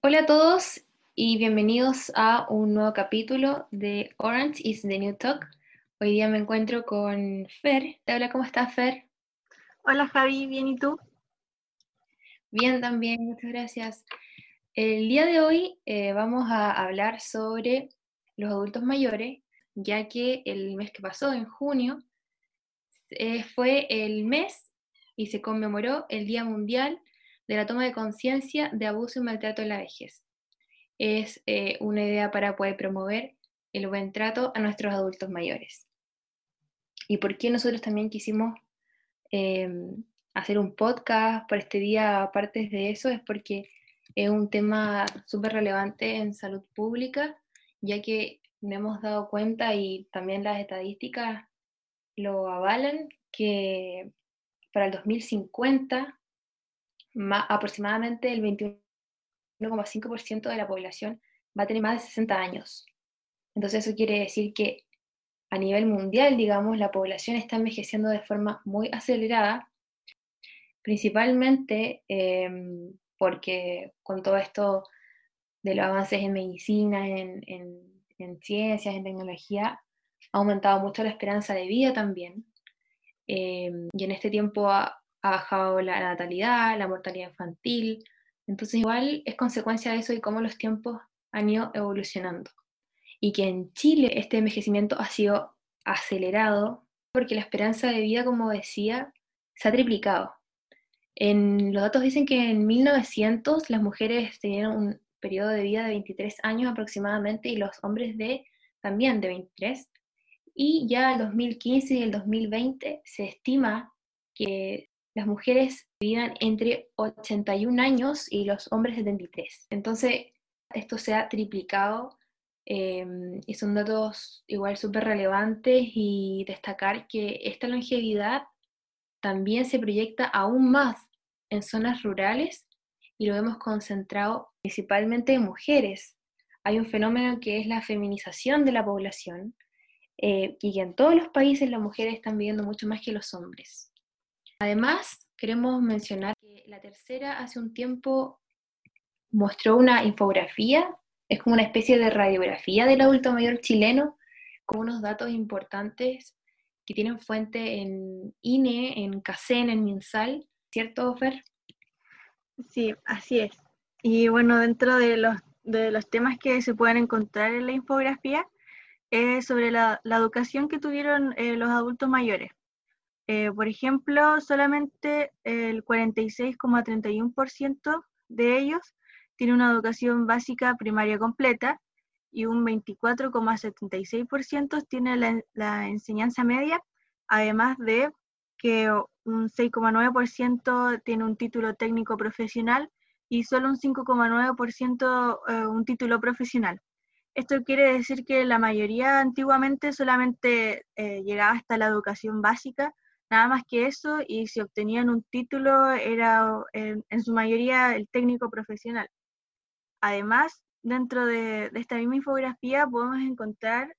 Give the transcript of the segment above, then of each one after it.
Hola a todos y bienvenidos a un nuevo capítulo de Orange is the New Talk. Hoy día me encuentro con Fer. Hola, ¿cómo estás, Fer? Hola, Javi, ¿bien y tú? Bien, también, muchas gracias. El día de hoy eh, vamos a hablar sobre los adultos mayores, ya que el mes que pasó, en junio, eh, fue el mes y se conmemoró el Día Mundial de la toma de conciencia de abuso y maltrato en la vejez. Es eh, una idea para poder promover el buen trato a nuestros adultos mayores. ¿Y por qué nosotros también quisimos em, hacer un podcast por este día, aparte de eso? Es porque es un tema súper relevante en salud pública, ya que nos hemos dado cuenta y también las estadísticas lo avalan, que para el 2050 aproximadamente el 21,5% de la población va a tener más de 60 años. Entonces eso quiere decir que a nivel mundial, digamos, la población está envejeciendo de forma muy acelerada, principalmente em, porque con todo esto de los avances en medicina, en, ciencias, en tecnología, ha aumentado mucho la esperanza de vida también. Em, y en este tiempo ha, ha bajado la natalidad, la mortalidad infantil. Entonces igual es consecuencia de eso y cómo los tiempos han ido evolucionando. Y que en Chile este envejecimiento ha sido acelerado porque la esperanza de vida, como decía, se ha triplicado. En, los datos dicen que en 1900 las mujeres tenían un periodo de vida de 23 años aproximadamente y los hombres de también de 23. Y ya el 2015 y el 2020 se estima que las mujeres vivían entre 81 años y los hombres 73. Entonces, esto se ha triplicado em, y son datos igual súper relevantes y destacar que esta longevidad también se proyecta aún más en zonas rurales y lo hemos concentrado principalmente en mujeres. Hay un fenómeno que es la feminización de la población eh, y que en todos los países las mujeres están viviendo mucho más que los hombres. Además, queremos mencionar que la tercera hace un tiempo mostró una infografía, es como una especie de radiografía del adulto mayor chileno, con unos datos importantes que tienen fuente en INE, en CACEN, en MinSal, ¿cierto, Fer? Sí, así es. Y bueno, dentro de los, de los temas que se pueden encontrar en la infografía, es sobre la, educación que tuvieron eh, los adultos mayores. Eh, por ejemplo, solamente el 46,31% de ellos tiene una educación básica primaria completa y un 24,76% tiene la, enseñanza media, además de que un 6,9% tiene un título técnico profesional y solo un 5,9% eh, un título profesional. Esto quiere decir que la mayoría antiguamente solamente eh, llegaba hasta la educación básica nada más que eso, y si obtenían un título era en, su mayoría el técnico profesional. Además, dentro de, esta misma infografía podemos encontrar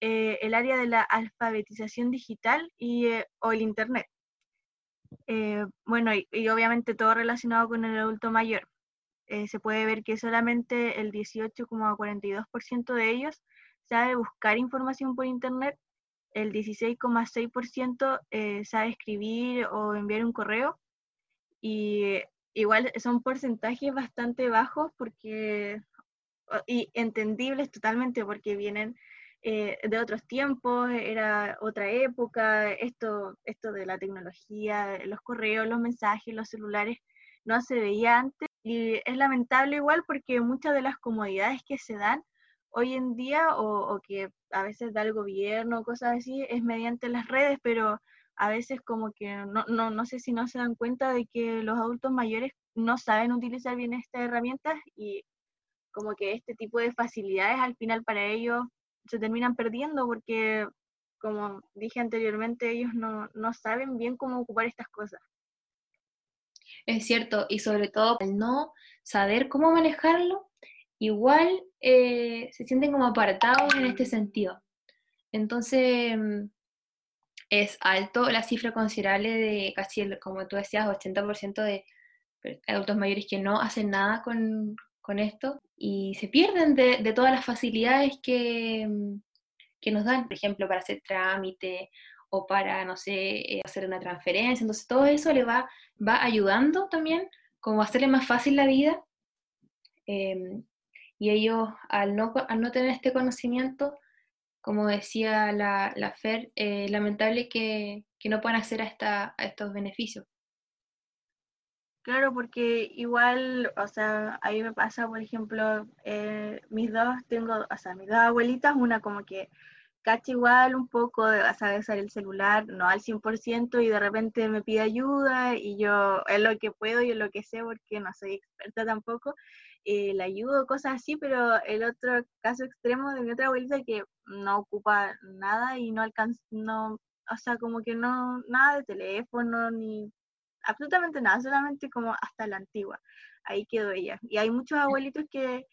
eh, el área de la alfabetización digital y, eh, o el Internet. Eh, bueno, y, y, obviamente todo relacionado con el adulto mayor. se puede ver que solamente el 18,42% de ellos sabe buscar información por Internet el 16,6% eh, sabe escribir o enviar un correo. Y igual son porcentajes bastante bajos porque y entendibles totalmente porque vienen eh, de otros tiempos, era otra época, esto, esto de la tecnología, los correos, los mensajes, los celulares, no se veía antes. Y es lamentable igual porque muchas de las comodidades que se dan hoy en día o, que a veces da el gobierno, cosas así, es mediante las redes, pero a veces como que no, no, no sé si no se dan cuenta de que los adultos mayores no saben utilizar bien estas herramientas y como que este tipo de facilidades al final para ellos se terminan perdiendo porque, como dije anteriormente, ellos no, no saben bien cómo ocupar estas cosas. Es cierto, y sobre todo al no saber cómo manejarlo, igual eh, se sienten como apartados en este sentido. Entonces, mm, es alto la cifra considerable de casi, como tú decías, 80% de adultos mayores que no hacen nada con, con esto y se pierden de, todas las facilidades que, mm, que, nos dan, por ejemplo, para hacer trámite o para, no sé, eh, hacer una transferencia. Entonces todo eso le va, va ayudando también como hacerle más fácil la vida. Em, y ellos, al no, al no tener este conocimiento, como decía la, la FER, eh, lamentable que, que, no puedan acceder a, esta, a estos beneficios. Claro, porque igual, o sea, a mí me pasa, por ejemplo, eh, mis dos, tengo, o sea, mis dos abuelitas, una como que cacha igual un poco, de, sabe usar el celular, no al 100%, y de repente me pide ayuda, y yo es lo que puedo y es lo que sé, porque no soy experta tampoco, eh, le ayudo, cosas así, pero el otro caso extremo de mi otra abuelita que no ocupa nada y no alcanza, no, o sea, como que no, nada de teléfono, ni absolutamente nada, solamente como hasta la antigua. Ahí quedó ella. Y hay muchos abuelitos que,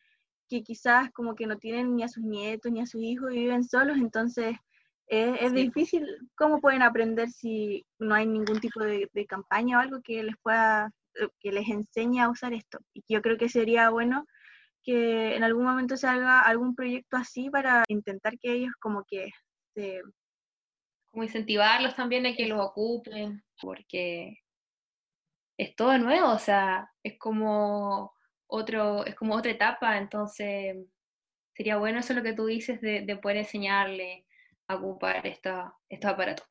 que quizás como que no tienen ni a sus nietos ni a sus hijos y viven solos, entonces es, difícil cómo pueden aprender si no hay ningún tipo de, campaña o algo que les pueda, que les enseñe a usar esto. Y yo creo que sería bueno que en algún momento se haga algún proyecto así para intentar que ellos como que se... Como incentivarlos también a que lo ocupen, porque es todo nuevo, o sea, es como otro, es como otra etapa, entonces sería bueno eso lo que tú dices de, poder enseñarle a ocupar esta, estos aparatos.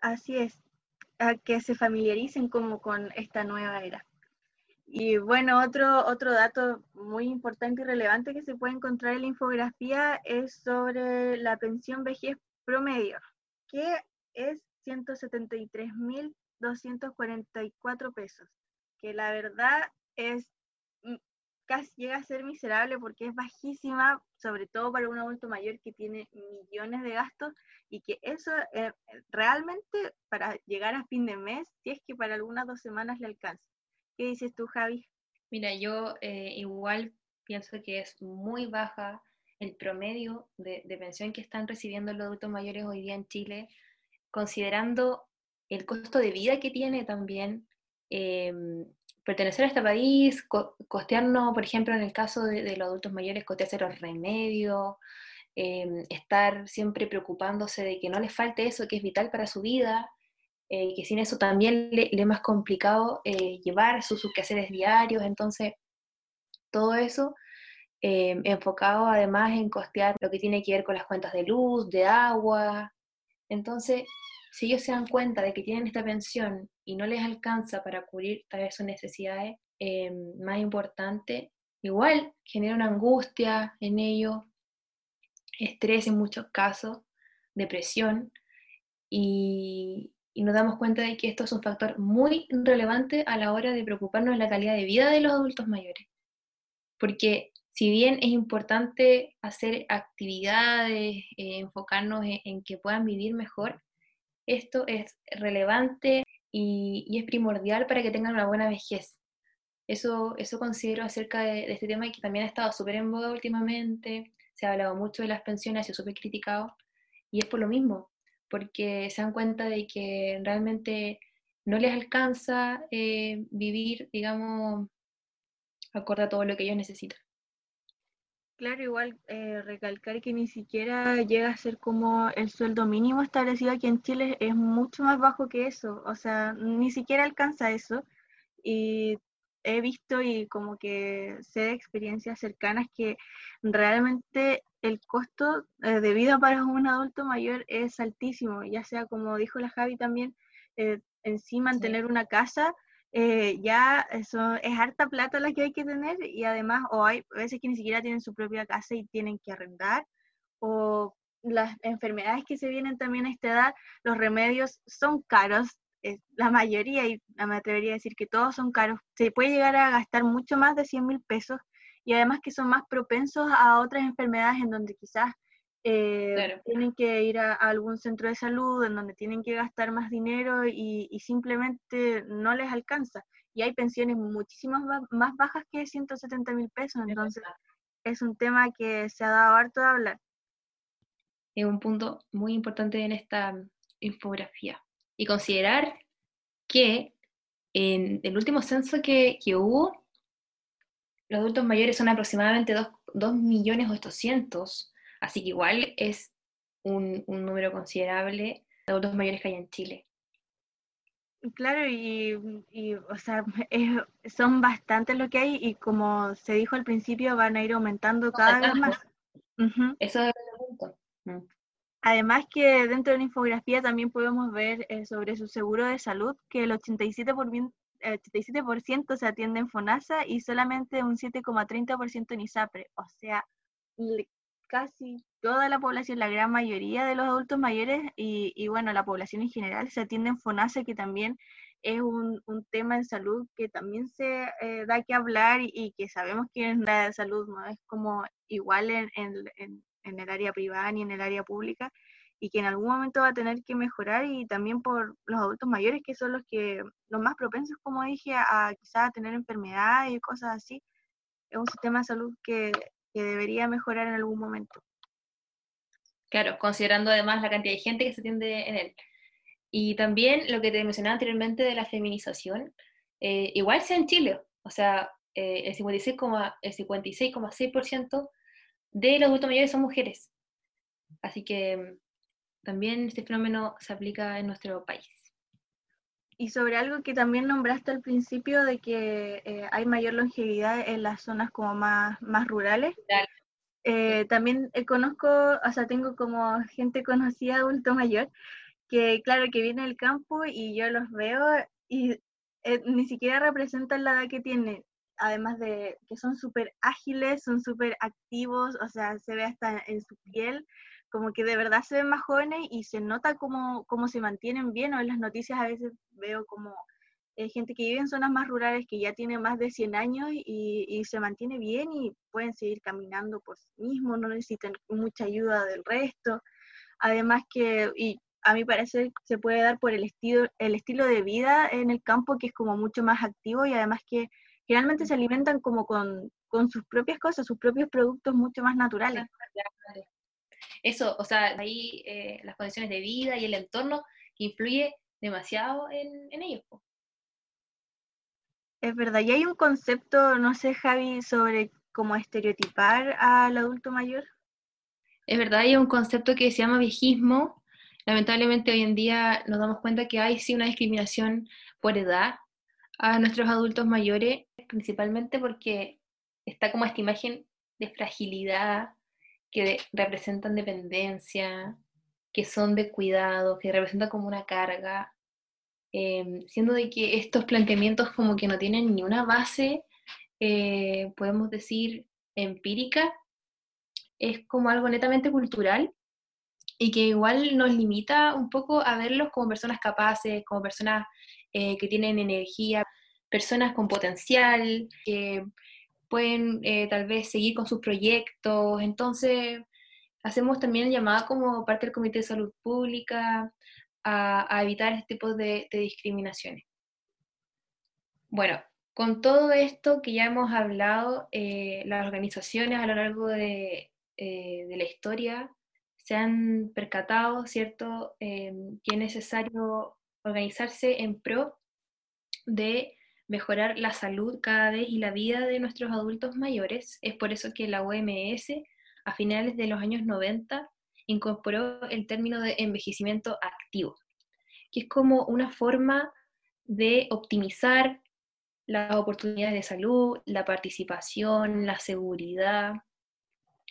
Así es, que se familiaricen como con esta nueva era. Y bueno, otro, otro dato muy importante y relevante que se puede encontrar en la infografía es sobre la pensión vejez promedio, que es 173 mil 244 pesos, que la verdad es casi llega a ser miserable porque es bajísima, sobre todo para un adulto mayor que tiene millones de gastos y que eso eh, realmente para llegar a fin de mes, si es que para algunas dos semanas le alcanza. ¿Qué dices tú, Javi? Mira, yo eh, igual pienso que es muy baja el promedio de, de pensión que están recibiendo los adultos mayores hoy día en Chile, considerando el costo de vida que tiene también em, pertenecer a este país, costearnos, por ejemplo, en el caso de, los adultos mayores, costearse los remedios, em, estar siempre preocupándose de que no les falte eso que es vital para su vida, eh, que sin eso también le, es más complicado eh, llevar sus, sus, quehaceres diarios, entonces todo eso em, enfocado además en costear lo que tiene que ver con las cuentas de luz, de agua, entonces si ellos se dan cuenta de que tienen esta pensión y no les alcanza para cubrir tal vez sus necesidades eh, más importantes, igual genera una angustia en ellos, estrés en muchos casos, depresión, y, y nos damos cuenta de que esto es un factor muy relevante a la hora de preocuparnos de la calidad de vida de los adultos mayores. Porque si bien es importante hacer actividades, eh, enfocarnos en, que puedan vivir mejor, esto es relevante y, es primordial para que tengan una buena vejez. Eso, eso considero acerca de, este tema que también ha estado súper en boga últimamente, se ha hablado mucho de las pensiones, ha sido súper criticado, y es por lo mismo, porque se dan cuenta de que realmente no les alcanza eh, vivir, digamos, acorde a todo lo que ellos necesitan. Claro, igual eh, recalcar que ni siquiera llega a ser como el sueldo mínimo establecido aquí en Chile, es mucho más bajo que eso, o sea, ni siquiera alcanza eso. Y he visto y como que sé de experiencias cercanas que realmente el costo eh, de vida para un adulto mayor es altísimo, ya sea como dijo la Javi también, eh, en sí mantener una casa eh, ya eso es harta plata la que hay que tener y además o hay veces que ni siquiera tienen su propia casa y tienen que arrendar o las enfermedades que se vienen también a esta edad, los remedios son caros, la mayoría, y me atrevería a decir que todos son caros, se puede llegar a gastar mucho más de 100 mil pesos y además que son más propensos a otras enfermedades en donde quizás eh, tienen que ir a, algún centro de salud en donde tienen que gastar más dinero y, simplemente no les alcanza. Y hay pensiones muchísimas más bajas que 170 mil pesos, entonces es un tema que se ha dado harto de hablar. Es un punto muy importante en esta infografía. Y considerar que en el último censo que, que hubo, los adultos mayores son aproximadamente 2, millones 800, así que igual es un, número considerable de adultos mayores que hay en Chile. Claro, y, o sea, son bastantes lo que hay y como se dijo al principio, van a ir aumentando cada vez más. Eso es el punto. Mm. Además que dentro de la infografía también podemos ver eh, sobre su seguro de salud que el 87%, 87 se atiende en FONASA y solamente un 7,30% en ISAPRE. O sea, casi toda la población, la gran mayoría de los adultos mayores y, bueno, la población en general se atiende en FONASA, que también es un, tema en salud que también se eh, da que hablar y, que sabemos que en la salud no es como igual en, en, en el área privada ni en el área pública y que en algún momento va a tener que mejorar y también por los adultos mayores que son los que los más propensos, como dije, a quizás tener enfermedades y cosas así. Es un sistema de salud que, que debería mejorar en algún momento. Claro, considerando además la cantidad de gente que se atiende en él. Y también lo que te mencionaba anteriormente de la feminización, eh, igual sea en Chile, o sea, eh, el 56,6% de los adultos mayores son mujeres. Así que también este fenómeno se aplica en nuestro país. Y sobre algo que también nombraste al principio de que eh, hay mayor longevidad en las zonas como más, más rurales. Eh, también eh, conozco, o sea, tengo como gente conocida, adulto mayor, que claro, que viene del campo y yo los veo y ni siquiera representan la edad que tienen, además de que son súper ágiles, son súper activos, o sea, se ve hasta en su piel como que de verdad se ven más jóvenes y se nota cómo, se mantienen bien, o en las noticias a veces veo como eh, gente que vive en zonas más rurales que ya tiene más de 100 años y, y, se mantiene bien y pueden seguir caminando por sí mismos, no necesitan mucha ayuda del resto. Además que, y a mi parecer, se puede dar por el estilo, el estilo de vida en el campo que es como mucho más activo y además que generalmente se alimentan como con, con sus propias cosas, sus propios productos mucho más naturales eso, o sea, ahí eh, las condiciones de vida y el entorno que influye demasiado en, ellos. Es verdad, y hay un concepto, no sé, Javi, sobre cómo estereotipar al adulto mayor. Es verdad, hay un concepto que se llama viejismo. Lamentablemente hoy en día nos damos cuenta que hay sí una discriminación por edad a nuestros adultos mayores, principalmente porque está como esta imagen de fragilidad, que representan dependencia, que son de cuidado, que representan como una carga, em, siendo de que estos planteamientos como que no tienen ni una base, eh, podemos decir, empírica, es como algo netamente cultural y que igual nos limita un poco a verlos como personas capaces, como personas eh, que tienen energía, personas con potencial, que pueden eh, tal vez seguir con sus proyectos. Entonces, hacemos también llamada como parte del Comité de Salud Pública a, evitar este tipo de, discriminaciones. Bueno, con todo esto que ya hemos hablado, eh, las organizaciones a lo largo de, eh, de, la historia se han percatado, ¿cierto?, que es necesario organizarse en pro de mejorar la salud cada vez y la vida de nuestros adultos mayores. Es por eso que la OMS a finales de los años 90 incorporó el término de envejecimiento activo, que es como una forma de optimizar las oportunidades de salud, la participación, la seguridad,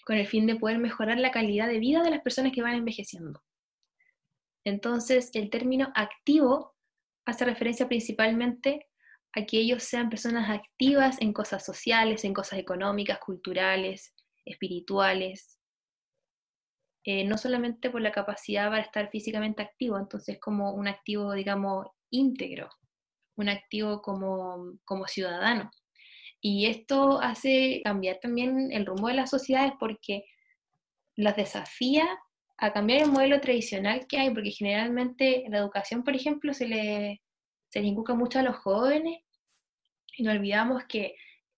con el fin de poder mejorar la calidad de vida de las personas que van envejeciendo. Entonces, el término activo hace referencia principalmente a que ellos sean personas activas en cosas sociales, en cosas económicas, culturales, espirituales, eh, no solamente por la capacidad para estar físicamente activo, entonces como un activo, digamos, íntegro, un activo como, como ciudadano. Y esto hace cambiar también el rumbo de las sociedades porque las desafía a cambiar el modelo tradicional que hay, porque generalmente la educación, por ejemplo, se le, se les inculca mucho a los jóvenes y no olvidamos que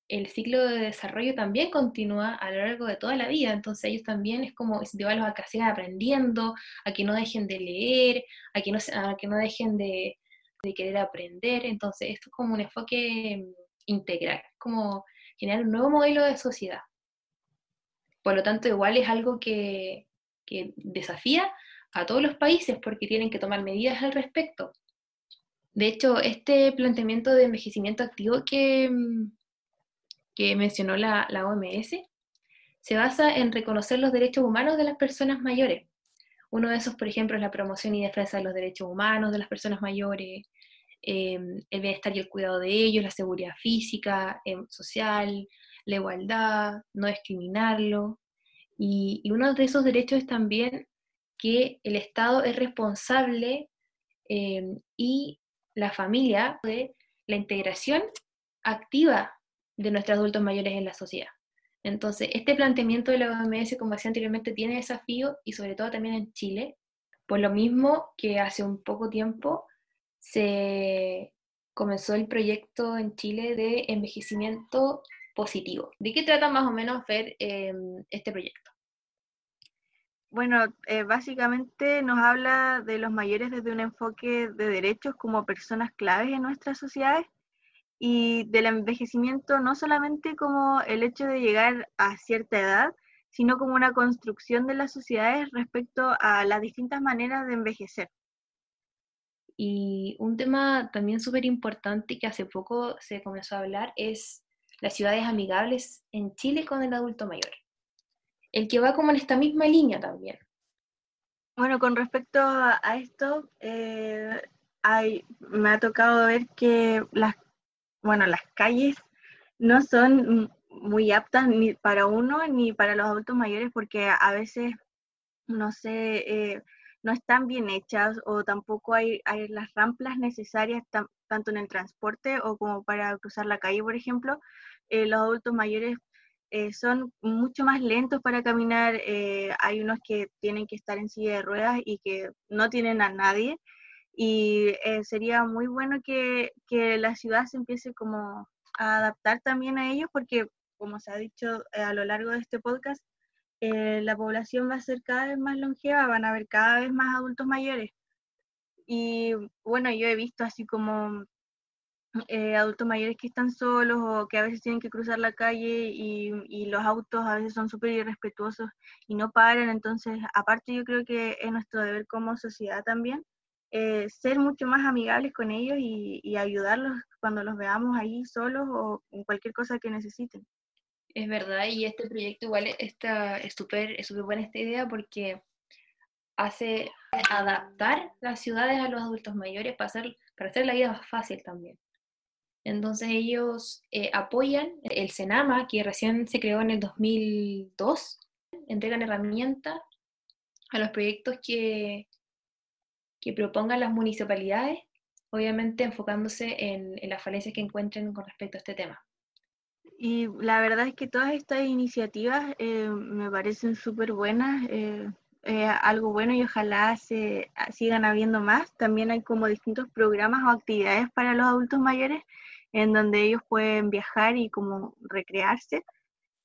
el ciclo de desarrollo también continúa a lo largo de toda la vida, entonces ellos también es como incentivarlos a que aprendiendo, a que no dejen de leer, a que no, a que no dejen de, de querer aprender, entonces esto es como un enfoque integral, como generar un nuevo modelo de sociedad. Por lo tanto, igual es algo que, que desafía a todos los países porque tienen que tomar medidas al respecto. De hecho, este planteamiento de envejecimiento activo que, que mencionó la, la OMS se basa en reconocer los derechos humanos de las personas mayores. Uno de esos, por ejemplo, es la promoción y defensa de los derechos humanos de las personas mayores, eh, el bienestar y el cuidado de ellos, la seguridad física, eh, social, la igualdad, no discriminarlo. Y, uno de esos derechos es también que el Estado es responsable eh, y la familia de la integración activa de nuestros adultos mayores en la sociedad. Entonces, este planteamiento de la OMS, como decía anteriormente, tiene desafío y sobre todo también en Chile, por lo mismo que hace un poco tiempo se comenzó el proyecto en Chile de envejecimiento positivo. ¿De qué trata más o menos ver eh, este proyecto? Bueno, eh, básicamente nos habla de los mayores desde un enfoque de derechos como personas claves en nuestras sociedades y del envejecimiento no solamente como el hecho de llegar a cierta edad, sino como una construcción de las sociedades respecto a las distintas maneras de envejecer. Y un tema también súper importante que hace poco se comenzó a hablar es las ciudades amigables en Chile con el adulto mayor el que va como en esta misma línea también. Bueno, con respecto a, esto, eh, hay, me ha tocado ver que las, bueno, las calles no son muy aptas ni para uno ni para los adultos mayores porque a veces, no sé, eh, no están bien hechas o tampoco hay, las rampas necesarias tanto en el transporte o como para cruzar la calle, por ejemplo. Eh, los adultos mayores eh, son mucho más lentos para caminar, eh, hay unos que tienen que estar en silla de ruedas y que no tienen a nadie. Y eh, sería muy bueno que, que, la ciudad se empiece como a adaptar también a ellos, porque como se ha dicho a lo largo de este podcast, la población va a ser cada vez más longeva, van a haber cada vez más adultos mayores. Y bueno, yo he visto así como eh, adultos mayores que están solos o que a veces tienen que cruzar la calle y, los autos a veces son súper irrespetuosos y no paran. Entonces, aparte yo creo que es nuestro deber como sociedad también eh, ser mucho más amigables con ellos y, ayudarlos cuando los veamos ahí solos o en cualquier cosa que necesiten. Es verdad, y este proyecto igual está, es súper es buena esta idea porque hace adaptar las ciudades a los adultos mayores para hacer, para hacer la vida más fácil también. Entonces ellos eh, apoyan el Senama, que recién se creó en el 2002, entregan herramientas a los proyectos que, que propongan las municipalidades, obviamente enfocándose en, las falencias que encuentren con respecto a este tema. Y la verdad es que todas estas iniciativas eh, me parecen súper buenas, eh, algo bueno y ojalá se sigan habiendo más. También hay como distintos programas o actividades para los adultos mayores en donde ellos pueden viajar y como recrearse.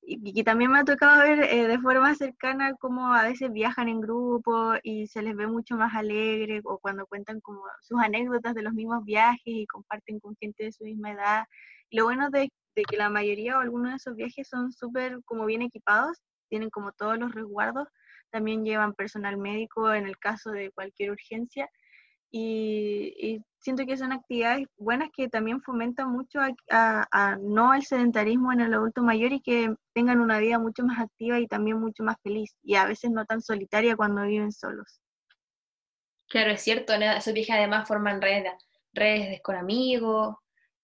Y, que también me ha tocado ver eh, de forma cercana cómo a veces viajan en grupo y se les ve mucho más alegre o cuando cuentan como sus anécdotas de los mismos viajes y comparten con gente de su misma edad. lo bueno de, de que la mayoría o algunos de esos viajes son súper como bien equipados, tienen como todos los resguardos, también llevan personal médico en el caso de cualquier urgencia y, siento que son actividades buenas que también fomentan mucho a, no el sedentarismo en el adulto mayor y que tengan una vida mucho más activa y también mucho más feliz y a veces no tan solitaria cuando viven solos. Claro, es cierto, esos viajes además forman redes, redes con amigos,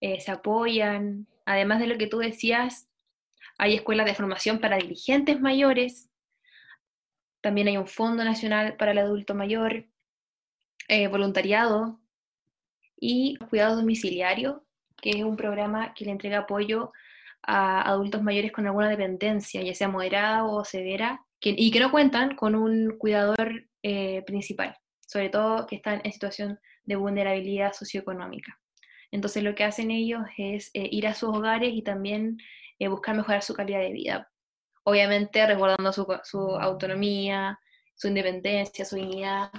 eh, se apoyan, además de lo que tú decías, hay escuelas de formación para dirigentes mayores, también hay un Fondo Nacional para el Adulto Mayor, eh, voluntariado y cuidado domiciliario, que es un programa que le entrega apoyo a adultos mayores con alguna dependencia, ya sea moderada o severa, y que no cuentan con un cuidador eh, principal, sobre todo que están en situación de vulnerabilidad socioeconómica. Entonces lo que hacen ellos es eh, ir a sus hogares y también buscar mejorar su calidad de vida. Obviamente resguardando su, su autonomía, su independencia, su dignidad,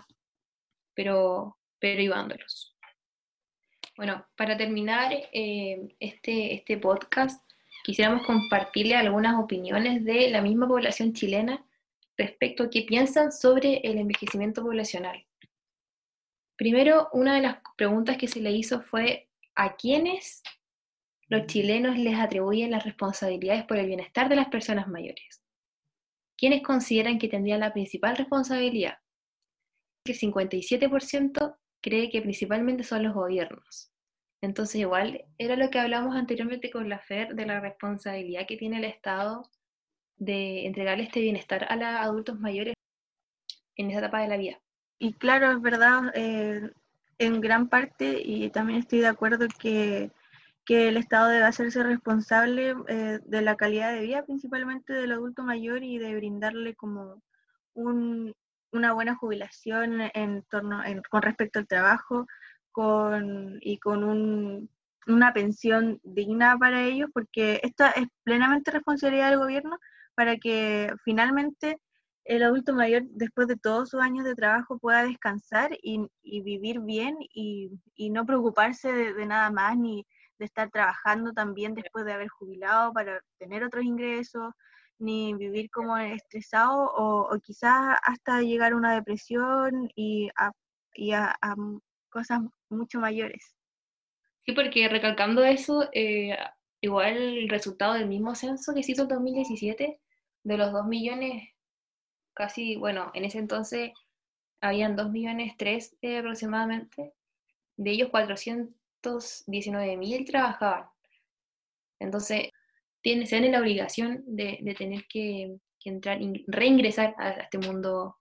pero, pero ayudándolos. Bueno, para terminar eh, este, este podcast, quisiéramos compartirle algunas opiniones de la misma población chilena respecto a qué piensan sobre el envejecimiento poblacional. Primero, una de las preguntas que se le hizo fue ¿a quiénes los chilenos les atribuyen las responsabilidades por el bienestar de las personas mayores? ¿Quiénes consideran que tendrían la principal responsabilidad? El 57% cree que principalmente son los gobiernos. Entonces, igual era lo que hablamos anteriormente con la FER de la responsabilidad que tiene el Estado de entregarle este bienestar a los adultos mayores en esa etapa de la vida. Y claro, es verdad, eh, en gran parte, y también estoy de acuerdo que, que el Estado debe hacerse responsable eh, de la calidad de vida, principalmente del adulto mayor, y de brindarle como un, una buena jubilación en torno, con respecto al trabajo con, y con un, una pensión digna para ellos, porque esto es plenamente responsabilidad del gobierno para que finalmente el adulto mayor, después de todos sus años de trabajo, pueda descansar y, vivir bien y, no preocuparse de, nada más, ni de estar trabajando también después de haber jubilado para tener otros ingresos, ni vivir como estresado o, quizás hasta llegar a una depresión y a, a, cosas mucho mayores. Sí, porque recalcando eso, eh, igual el resultado del mismo censo que se hizo en 2017, de los 2 millones, casi, bueno, en ese entonces habían 2 millones 3 eh, aproximadamente, de ellos 419 mil trabajaban. Entonces, tiene, se tiene la obligación de, tener que, entrar, reingresar a, este mundo,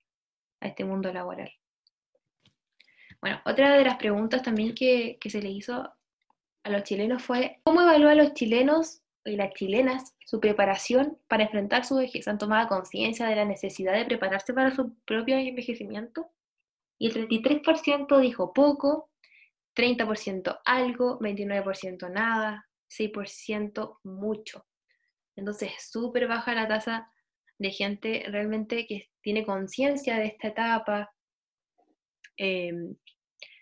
a este mundo laboral. Bueno, otra de las preguntas también que, se le hizo a los chilenos fue, ¿cómo evalúan los chilenos y las chilenas su preparación para enfrentar su vejez. Han tomado conciencia de la necesidad de prepararse para su propio envejecimiento. Y el 33% dijo poco, 30% algo, 29% nada, 6% mucho. Entonces, súper baja la tasa de gente realmente que tiene conciencia de esta etapa. Em,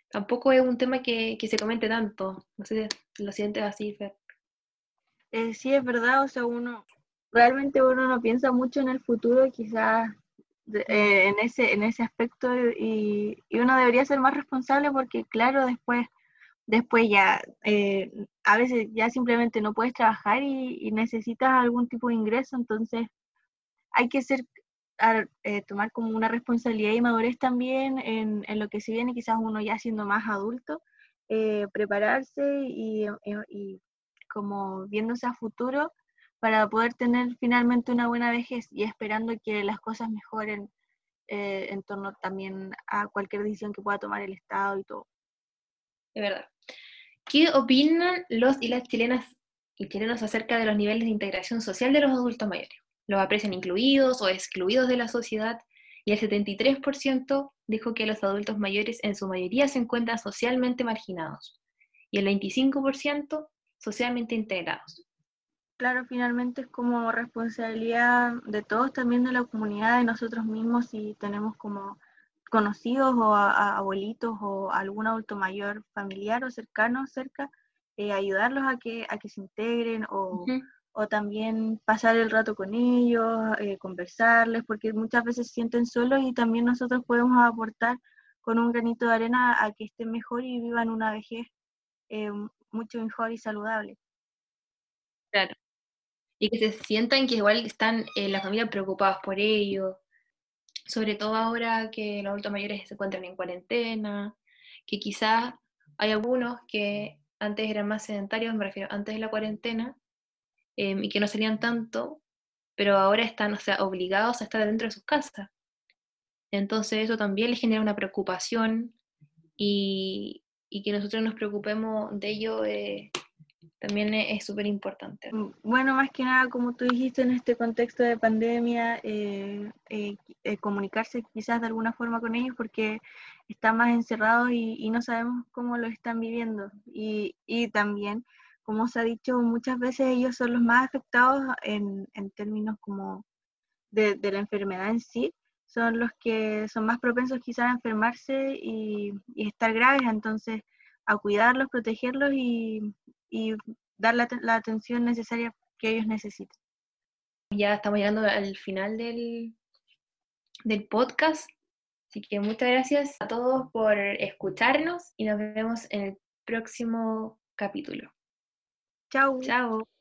tampoco es un tema que, que, se comente tanto. No sé si lo sientes así, Fer. Eh, sí, es verdad, o sea, uno, realmente uno no piensa mucho en el futuro, quizás eh, en, ese, en ese aspecto, y, uno debería ser más responsable porque, claro, después, después ya, eh, a veces ya simplemente no puedes trabajar y, necesitas algún tipo de ingreso, entonces hay que ser, tomar como una responsabilidad y madurez también en, en, lo que se viene, quizás uno ya siendo más adulto, prepararse y, y como viéndose a futuro para poder tener finalmente una buena vejez y esperando que las cosas mejoren eh, en torno también a cualquier decisión que pueda tomar el Estado y todo. De verdad. ¿Qué opinan los y las chilenas y chilenos acerca de los niveles de integración social de los adultos mayores? ¿Los aprecian incluidos o excluidos de la sociedad? Y el 73% dijo que los adultos mayores en su mayoría se encuentran socialmente marginados. Y el 25% socialmente integrados. Claro, finalmente es como responsabilidad de todos, también de la comunidad, de nosotros mismos, si tenemos como conocidos o abuelitos o algún adulto mayor familiar o cercano cerca, eh, ayudarlos a que, a que se integren o, o también pasar el rato con ellos, eh, conversarles, porque muchas veces se sienten solos y también nosotros podemos aportar con un granito de arena a que estén mejor y vivan una vejez eh, mucho mejor y saludable. Claro. Y que se sientan que igual están en la familia preocupadas por ello, sobre todo ahora que los adultos mayores se encuentran en cuarentena, que quizás hay algunos que antes eran más sedentarios, me refiero, antes de la cuarentena, em, y que no salían tanto, pero ahora están, o sea, obligados a estar dentro de sus casas. Entonces eso también les genera una preocupación y, y que nosotros nos preocupemos de ello eh, también es súper importante. Mm, bueno, más que nada, como tú dijiste, en este contexto de pandemia, eh, eh, comunicarse quizás de alguna forma con ellos porque están más encerrados y, no sabemos cómo lo están viviendo. Y, y, también, como se ha dicho, muchas veces ellos son los más afectados en, en términos como de, de la enfermedad en sí son los que son más propensos quizás a enfermarse y, estar graves, entonces a cuidarlos, protegerlos y, dar la, atención necesaria que ellos necesiten. Ya estamos llegando al final del, del podcast, así que muchas gracias a todos por escucharnos y nos vemos en el próximo capítulo. Chao. Chao.